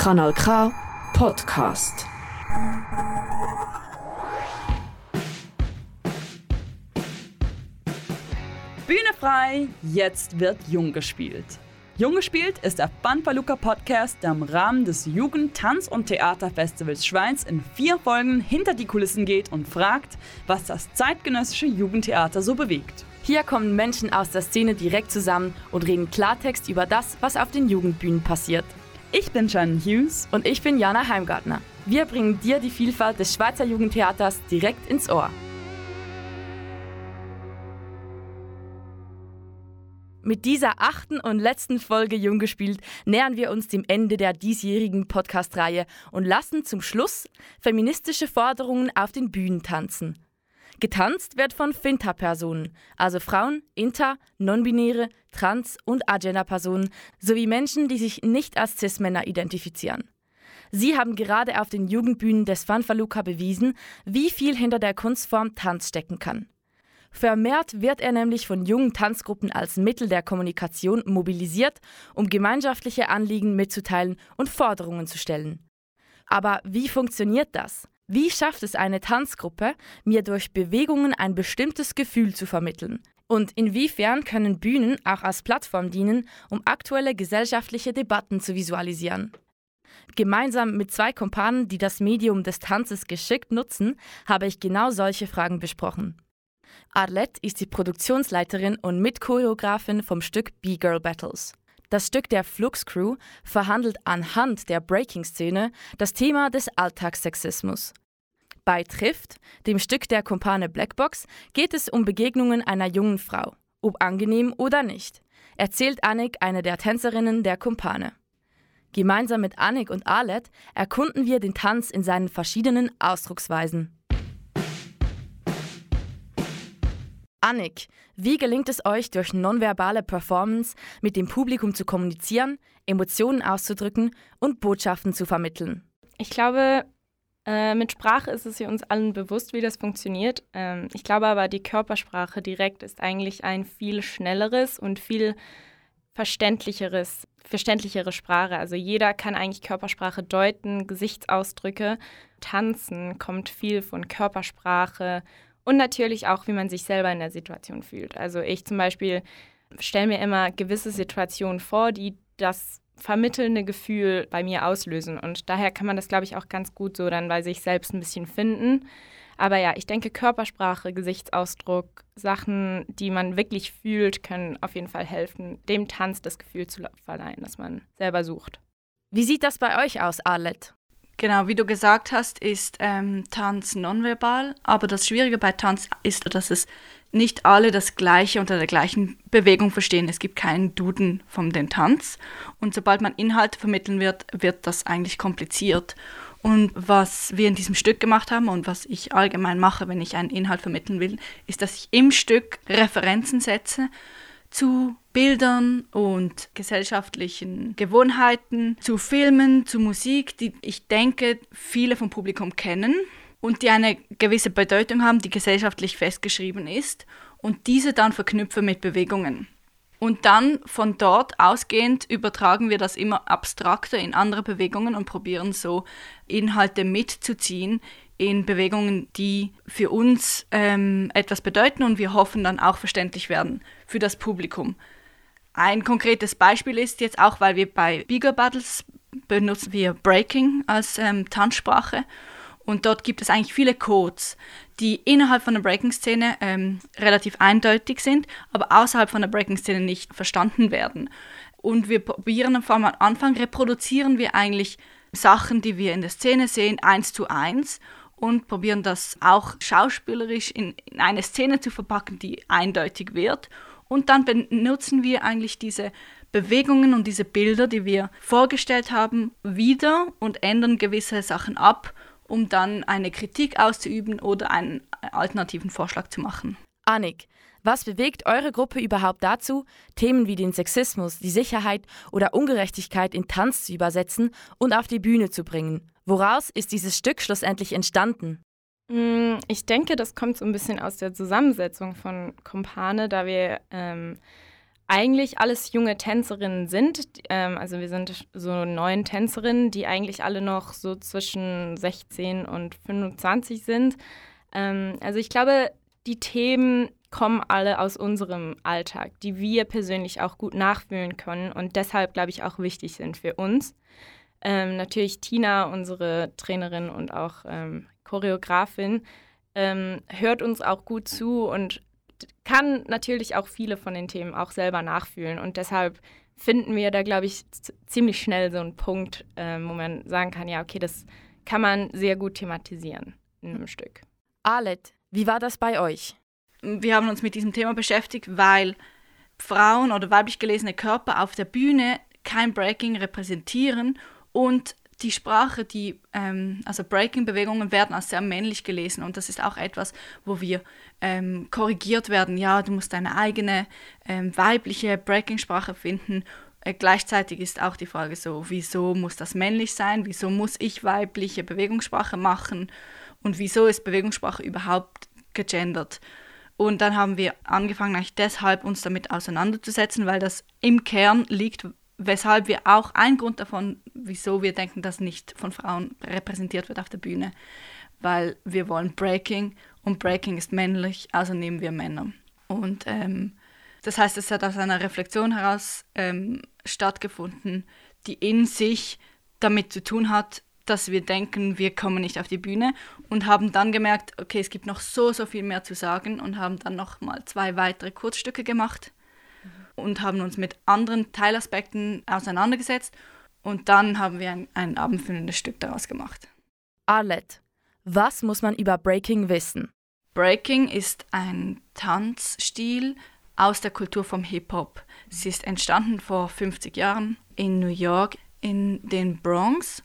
Kanal K Podcast. Bühne frei, jetzt wird Jung gespielt. Jung gespielt ist der Banpaluca Podcast, der im Rahmen des Jugend-, Tanz- und Theaterfestivals Schweiz in vier Folgen hinter die Kulissen geht und fragt, was das zeitgenössische Jugendtheater so bewegt. Hier kommen Menschen aus der Szene direkt zusammen und reden Klartext über das, was auf den Jugendbühnen passiert. Ich bin Shannon Hughes und ich bin Jana Heimgartner. Wir bringen dir die Vielfalt des Schweizer Jugendtheaters direkt ins Ohr. Mit dieser achten und letzten Folge Jung gespielt nähern wir uns dem Ende der diesjährigen Podcast-Reihe und lassen zum Schluss feministische Forderungen auf den Bühnen tanzen. Getanzt wird von Finta-Personen, also Frauen, Inter, Non-Binäre, Trans- und Agender-Personen sowie Menschen, die sich nicht als Cis-Männer identifizieren. Sie haben gerade auf den Jugendbühnen des Fanfaluca bewiesen, wie viel hinter der Kunstform Tanz stecken kann. Vermehrt wird er nämlich von jungen Tanzgruppen als Mittel der Kommunikation mobilisiert, um gemeinschaftliche Anliegen mitzuteilen und Forderungen zu stellen. Aber wie funktioniert das? Wie schafft es eine Tanzgruppe, mir durch Bewegungen ein bestimmtes Gefühl zu vermitteln? Und inwiefern können Bühnen auch als Plattform dienen, um aktuelle gesellschaftliche Debatten zu visualisieren? Gemeinsam mit zwei Kumpanen, die das Medium des Tanzes geschickt nutzen, habe ich genau solche Fragen besprochen. Arlette ist die Produktionsleiterin und Mitchoreografin vom Stück B-Girl Battles. Das Stück der Flux Crew verhandelt anhand der Breaking-Szene das Thema des Alltagssexismus. Bei Trifft, dem Stück der Kumpane Blackbox, geht es um Begegnungen einer jungen Frau, ob angenehm oder nicht, erzählt Annik, eine der Tänzerinnen der Kumpane. Gemeinsam mit Annik und Arlette erkunden wir den Tanz in seinen verschiedenen Ausdrucksweisen. Annik, wie gelingt es euch, durch nonverbale Performance mit dem Publikum zu kommunizieren, Emotionen auszudrücken und Botschaften zu vermitteln? Ich glaube, äh, mit Sprache ist es uns allen bewusst, wie das funktioniert. Ähm, ich glaube aber, die Körpersprache direkt ist eigentlich ein viel schnelleres und viel verständlicheres, verständlichere Sprache. Also jeder kann eigentlich Körpersprache deuten, Gesichtsausdrücke. Tanzen kommt viel von Körpersprache und natürlich auch, wie man sich selber in der Situation fühlt. Also ich zum Beispiel stelle mir immer gewisse Situationen vor, die das vermittelnde Gefühl bei mir auslösen. Und daher kann man das, glaube ich, auch ganz gut so dann bei sich selbst ein bisschen finden. Aber ja, ich denke, Körpersprache, Gesichtsausdruck, Sachen, die man wirklich fühlt, können auf jeden Fall helfen, dem Tanz das Gefühl zu verleihen, das man selber sucht. Wie sieht das bei euch aus, Arlette? Genau, wie du gesagt hast, ist ähm, Tanz nonverbal, aber das Schwierige bei Tanz ist, dass es nicht alle das Gleiche unter der gleichen Bewegung verstehen. Es gibt keinen Duden von den Tanz und sobald man Inhalte vermitteln wird, wird das eigentlich kompliziert. Und was wir in diesem Stück gemacht haben und was ich allgemein mache, wenn ich einen Inhalt vermitteln will, ist, dass ich im Stück Referenzen setze zu Bildern und gesellschaftlichen Gewohnheiten, zu Filmen, zu Musik, die ich denke, viele vom Publikum kennen und die eine gewisse Bedeutung haben, die gesellschaftlich festgeschrieben ist und diese dann verknüpfe mit Bewegungen. Und dann von dort ausgehend übertragen wir das immer abstrakter in andere Bewegungen und probieren so Inhalte mitzuziehen in Bewegungen, die für uns ähm, etwas bedeuten und wir hoffen dann auch verständlich werden für das Publikum. Ein konkretes Beispiel ist jetzt auch, weil wir bei Bigger Battles benutzen wir Breaking als ähm, Tanzsprache und dort gibt es eigentlich viele Codes, die innerhalb von der Breaking-Szene ähm, relativ eindeutig sind, aber außerhalb von der Breaking-Szene nicht verstanden werden. Und wir probieren am Anfang, reproduzieren wir eigentlich Sachen, die wir in der Szene sehen, eins zu eins und probieren das auch schauspielerisch in, in eine Szene zu verpacken, die eindeutig wird. Und dann benutzen wir eigentlich diese Bewegungen und diese Bilder, die wir vorgestellt haben, wieder und ändern gewisse Sachen ab um dann eine Kritik auszuüben oder einen alternativen Vorschlag zu machen. Annik, was bewegt eure Gruppe überhaupt dazu, Themen wie den Sexismus, die Sicherheit oder Ungerechtigkeit in Tanz zu übersetzen und auf die Bühne zu bringen? Woraus ist dieses Stück schlussendlich entstanden? Mm, ich denke, das kommt so ein bisschen aus der Zusammensetzung von Kompane, da wir ähm, eigentlich alles junge Tänzerinnen sind. Ähm, also wir sind so neun Tänzerinnen, die eigentlich alle noch so zwischen 16 und 25 sind. Ähm, also ich glaube, die Themen kommen alle aus unserem Alltag, die wir persönlich auch gut nachfühlen können und deshalb, glaube ich, auch wichtig sind für uns. Ähm, natürlich Tina, unsere Trainerin und auch ähm, Choreografin, ähm, hört uns auch gut zu und kann natürlich auch viele von den Themen auch selber nachfühlen. Und deshalb finden wir da, glaube ich, ziemlich schnell so einen Punkt, äh, wo man sagen kann, ja, okay, das kann man sehr gut thematisieren in einem Stück. Alet, wie war das bei euch? Wir haben uns mit diesem Thema beschäftigt, weil Frauen oder weiblich gelesene Körper auf der Bühne kein Breaking repräsentieren und die Sprache, die, ähm, also Breaking-Bewegungen werden als sehr männlich gelesen und das ist auch etwas, wo wir ähm, korrigiert werden. Ja, du musst deine eigene ähm, weibliche Breaking-Sprache finden. Äh, gleichzeitig ist auch die Frage so, wieso muss das männlich sein? Wieso muss ich weibliche Bewegungssprache machen? Und wieso ist Bewegungssprache überhaupt gegendert? Und dann haben wir angefangen, eigentlich deshalb uns damit auseinanderzusetzen, weil das im Kern liegt, weshalb wir auch ein Grund davon, wieso wir denken, dass nicht von Frauen repräsentiert wird auf der Bühne, weil wir wollen Breaking und Breaking ist männlich, also nehmen wir Männer. Und ähm, das heißt, es hat aus einer Reflexion heraus ähm, stattgefunden, die in sich damit zu tun hat, dass wir denken, wir kommen nicht auf die Bühne und haben dann gemerkt, okay, es gibt noch so, so viel mehr zu sagen und haben dann noch mal zwei weitere Kurzstücke gemacht und haben uns mit anderen Teilaspekten auseinandergesetzt und dann haben wir ein, ein abendfüllendes Stück daraus gemacht. Arlette, was muss man über Breaking wissen? Breaking ist ein Tanzstil aus der Kultur vom Hip-Hop. Sie ist entstanden vor 50 Jahren in New York, in den Bronx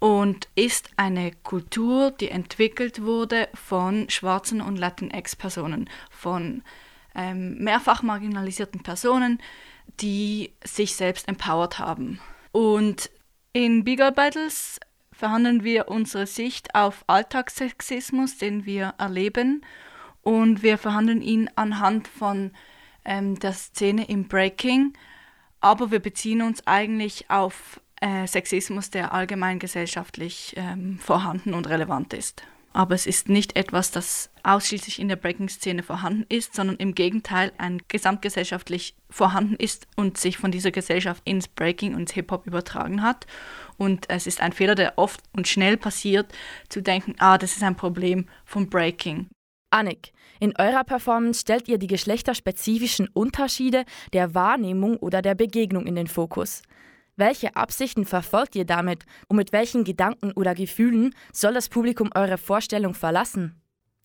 und ist eine Kultur, die entwickelt wurde von schwarzen und Latinx-Personen, von ähm, mehrfach marginalisierten Personen, die sich selbst empowered haben. Und in Bigger Battles verhandeln wir unsere Sicht auf Alltagssexismus, den wir erleben, und wir verhandeln ihn anhand von ähm, der Szene im Breaking, aber wir beziehen uns eigentlich auf äh, Sexismus, der allgemein gesellschaftlich ähm, vorhanden und relevant ist aber es ist nicht etwas, das ausschließlich in der Breaking-Szene vorhanden ist, sondern im Gegenteil ein gesamtgesellschaftlich vorhanden ist und sich von dieser Gesellschaft ins Breaking und Hip-Hop übertragen hat. Und es ist ein Fehler, der oft und schnell passiert, zu denken, ah, das ist ein Problem vom Breaking. Annik, in eurer Performance stellt ihr die geschlechterspezifischen Unterschiede der Wahrnehmung oder der Begegnung in den Fokus. Welche Absichten verfolgt ihr damit und mit welchen Gedanken oder Gefühlen soll das Publikum eure Vorstellung verlassen?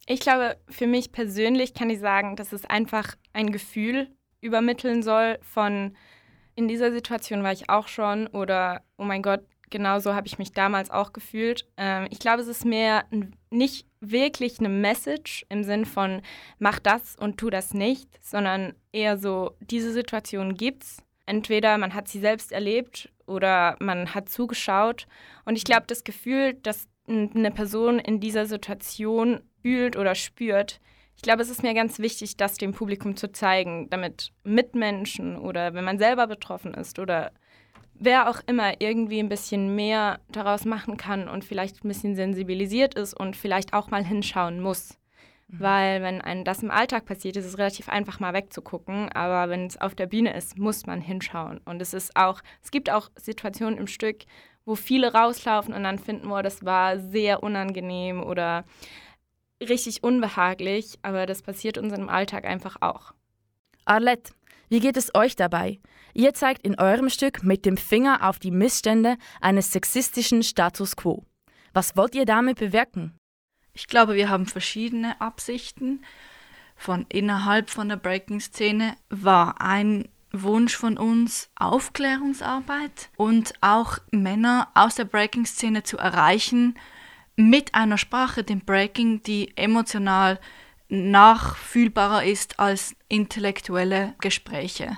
Ich glaube, für mich persönlich kann ich sagen, dass es einfach ein Gefühl übermitteln soll von, in dieser Situation war ich auch schon oder, oh mein Gott, genauso habe ich mich damals auch gefühlt. Ähm, ich glaube, es ist mehr nicht wirklich eine Message im Sinn von, mach das und tu das nicht, sondern eher so, diese Situation gibt's Entweder man hat sie selbst erlebt oder man hat zugeschaut. Und ich glaube, das Gefühl, dass eine Person in dieser Situation fühlt oder spürt, ich glaube, es ist mir ganz wichtig, das dem Publikum zu zeigen, damit Mitmenschen oder wenn man selber betroffen ist oder wer auch immer irgendwie ein bisschen mehr daraus machen kann und vielleicht ein bisschen sensibilisiert ist und vielleicht auch mal hinschauen muss. Mhm. Weil wenn einem das im Alltag passiert, ist es relativ einfach mal wegzugucken. Aber wenn es auf der Bühne ist, muss man hinschauen. Und es ist auch, es gibt auch Situationen im Stück, wo viele rauslaufen und dann finden, oh, das war sehr unangenehm oder richtig unbehaglich. Aber das passiert uns im Alltag einfach auch. Arlette, wie geht es euch dabei? Ihr zeigt in eurem Stück mit dem Finger auf die Missstände eines sexistischen Status quo. Was wollt ihr damit bewirken? Ich glaube, wir haben verschiedene Absichten. Von innerhalb von der Breaking-Szene war ein Wunsch von uns Aufklärungsarbeit und auch Männer aus der Breaking-Szene zu erreichen mit einer Sprache, dem Breaking, die emotional nachfühlbarer ist als intellektuelle Gespräche.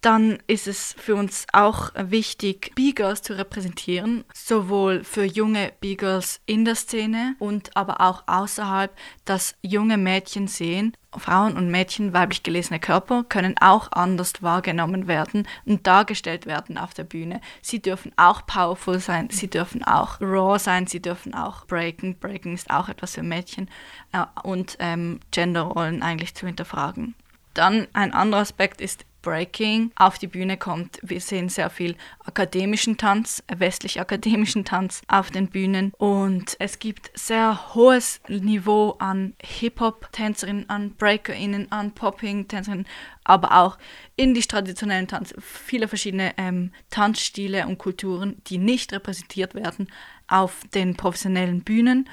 Dann ist es für uns auch wichtig, B-Girls zu repräsentieren, sowohl für junge B-Girls in der Szene und aber auch außerhalb, dass junge Mädchen sehen, Frauen und Mädchen, weiblich gelesene Körper können auch anders wahrgenommen werden und dargestellt werden auf der Bühne. Sie dürfen auch powerful sein, sie dürfen auch raw sein, sie dürfen auch breaken. Breaking ist auch etwas für Mädchen äh, und ähm, Genderrollen eigentlich zu hinterfragen. Dann ein anderer Aspekt ist Breaking auf die Bühne kommt. Wir sehen sehr viel akademischen Tanz, westlich akademischen Tanz auf den Bühnen. Und es gibt sehr hohes Niveau an Hip-Hop-Tänzerinnen, an BreakerInnen, an Popping-Tänzerinnen, aber auch indisch-traditionellen Tanz, viele verschiedene ähm, Tanzstile und Kulturen, die nicht repräsentiert werden auf den professionellen Bühnen.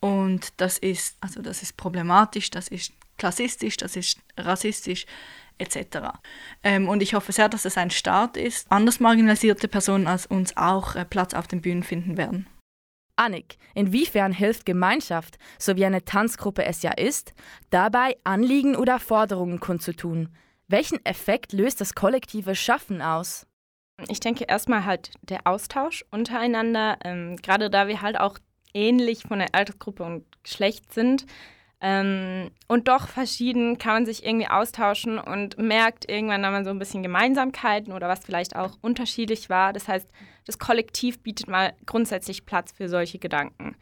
Und das ist, also das ist problematisch, das ist klassistisch, das ist rassistisch, etc. Ähm, und ich hoffe sehr, dass es ein Start ist, anders marginalisierte Personen als uns auch äh, Platz auf den Bühnen finden werden. Annik, inwiefern hilft Gemeinschaft, so wie eine Tanzgruppe es ja ist, dabei Anliegen oder Forderungen kundzutun? Welchen Effekt löst das kollektive Schaffen aus? Ich denke erstmal halt der Austausch untereinander, ähm, gerade da wir halt auch ähnlich von der Altersgruppe und Geschlecht sind, ähm, und doch verschieden kann man sich irgendwie austauschen und merkt irgendwann dann mal so ein bisschen Gemeinsamkeiten oder was vielleicht auch unterschiedlich war. Das heißt, das Kollektiv bietet mal grundsätzlich Platz für solche Gedanken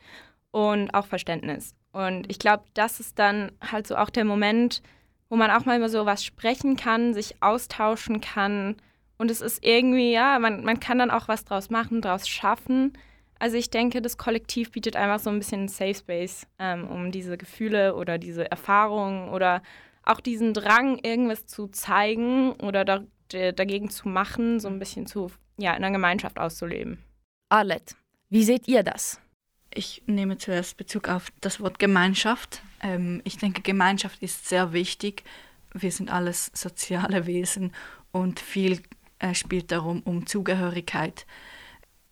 und auch Verständnis. Und ich glaube, das ist dann halt so auch der Moment, wo man auch mal über sowas sprechen kann, sich austauschen kann. Und es ist irgendwie, ja, man, man kann dann auch was draus machen, draus schaffen. Also ich denke, das Kollektiv bietet einfach so ein bisschen einen Safe Space, ähm, um diese Gefühle oder diese Erfahrungen oder auch diesen Drang, irgendwas zu zeigen oder da, dagegen zu machen, so ein bisschen zu, ja, in einer Gemeinschaft auszuleben. Arlette, wie seht ihr das? Ich nehme zuerst Bezug auf das Wort Gemeinschaft. Ähm, ich denke, Gemeinschaft ist sehr wichtig. Wir sind alles soziale Wesen und viel äh, spielt darum um Zugehörigkeit.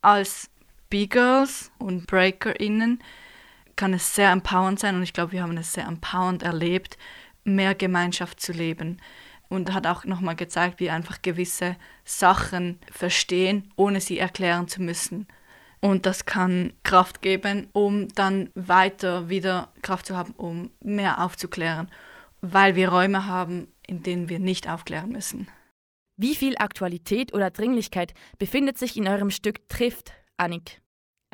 Als B-Girls und BreakerInnen kann es sehr empowernd sein und ich glaube, wir haben es sehr empowernd erlebt, mehr Gemeinschaft zu leben. Und hat auch nochmal gezeigt, wie einfach gewisse Sachen verstehen, ohne sie erklären zu müssen. Und das kann Kraft geben, um dann weiter wieder Kraft zu haben, um mehr aufzuklären, weil wir Räume haben, in denen wir nicht aufklären müssen. Wie viel Aktualität oder Dringlichkeit befindet sich in eurem Stück Trifft, Annik?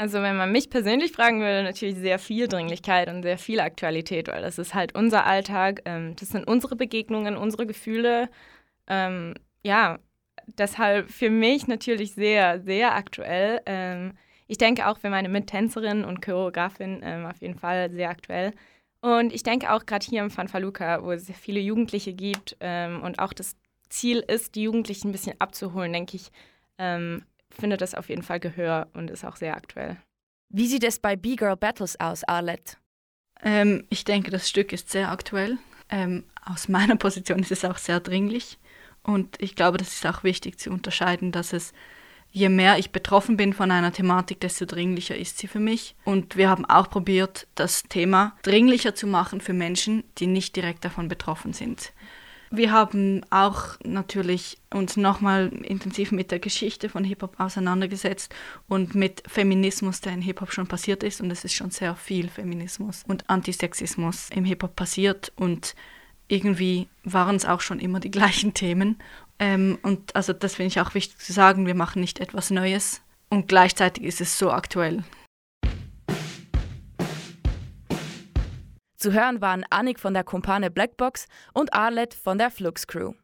Also wenn man mich persönlich fragen würde, natürlich sehr viel Dringlichkeit und sehr viel Aktualität, weil das ist halt unser Alltag, ähm, das sind unsere Begegnungen, unsere Gefühle. Ähm, ja, deshalb für mich natürlich sehr, sehr aktuell. Ähm, ich denke auch für meine Mittänzerin und Choreografin ähm, auf jeden Fall sehr aktuell. Und ich denke auch gerade hier im Fanfaluca, wo es sehr viele Jugendliche gibt ähm, und auch das Ziel ist, die Jugendlichen ein bisschen abzuholen, denke ich, ähm, findet das auf jeden Fall Gehör und ist auch sehr aktuell. Wie sieht es bei B-Girl Battles aus, Arlette? Ähm, ich denke, das Stück ist sehr aktuell. Ähm, aus meiner Position ist es auch sehr dringlich. Und ich glaube, das ist auch wichtig zu unterscheiden, dass es, je mehr ich betroffen bin von einer Thematik, desto dringlicher ist sie für mich. Und wir haben auch probiert, das Thema dringlicher zu machen für Menschen, die nicht direkt davon betroffen sind. Wir haben auch natürlich uns nochmal intensiv mit der Geschichte von Hip-Hop auseinandergesetzt und mit Feminismus, der in Hip-Hop schon passiert ist. Und es ist schon sehr viel Feminismus und Antisexismus im Hip-Hop passiert. Und irgendwie waren es auch schon immer die gleichen Themen. Ähm, und also das finde ich auch wichtig zu sagen, wir machen nicht etwas Neues. Und gleichzeitig ist es so aktuell. Zu hören waren Annik von der Kumpane Blackbox und Arlette von der Flux Crew.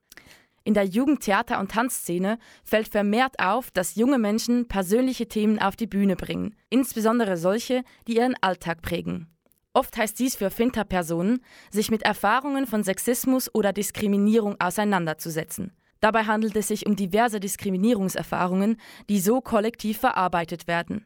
In der Jugendtheater- und Tanzszene fällt vermehrt auf, dass junge Menschen persönliche Themen auf die Bühne bringen, insbesondere solche, die ihren Alltag prägen. Oft heißt dies für Finter-Personen, sich mit Erfahrungen von Sexismus oder Diskriminierung auseinanderzusetzen. Dabei handelt es sich um diverse Diskriminierungserfahrungen, die so kollektiv verarbeitet werden.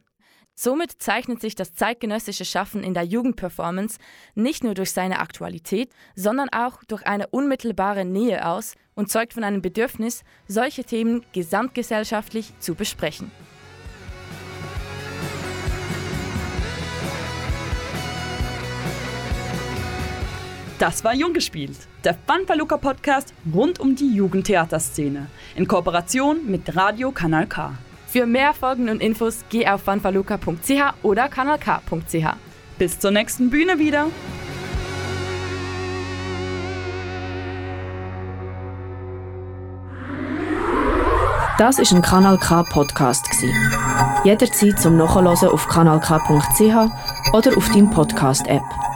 Somit zeichnet sich das zeitgenössische Schaffen in der Jugendperformance nicht nur durch seine Aktualität, sondern auch durch eine unmittelbare Nähe aus und zeugt von einem Bedürfnis, solche Themen gesamtgesellschaftlich zu besprechen. Das war Jung gespielt, der Fanfaluca Podcast rund um die Jugendtheaterszene in Kooperation mit Radio Kanal K. Für mehr Folgen und Infos geh auf fanfaluca.ch oder kanalk.ch. Bis zur nächsten Bühne wieder. Das ist ein Kanal K Podcast. Jederzeit zum Nachhören auf kanalk.ch oder auf deinem Podcast App.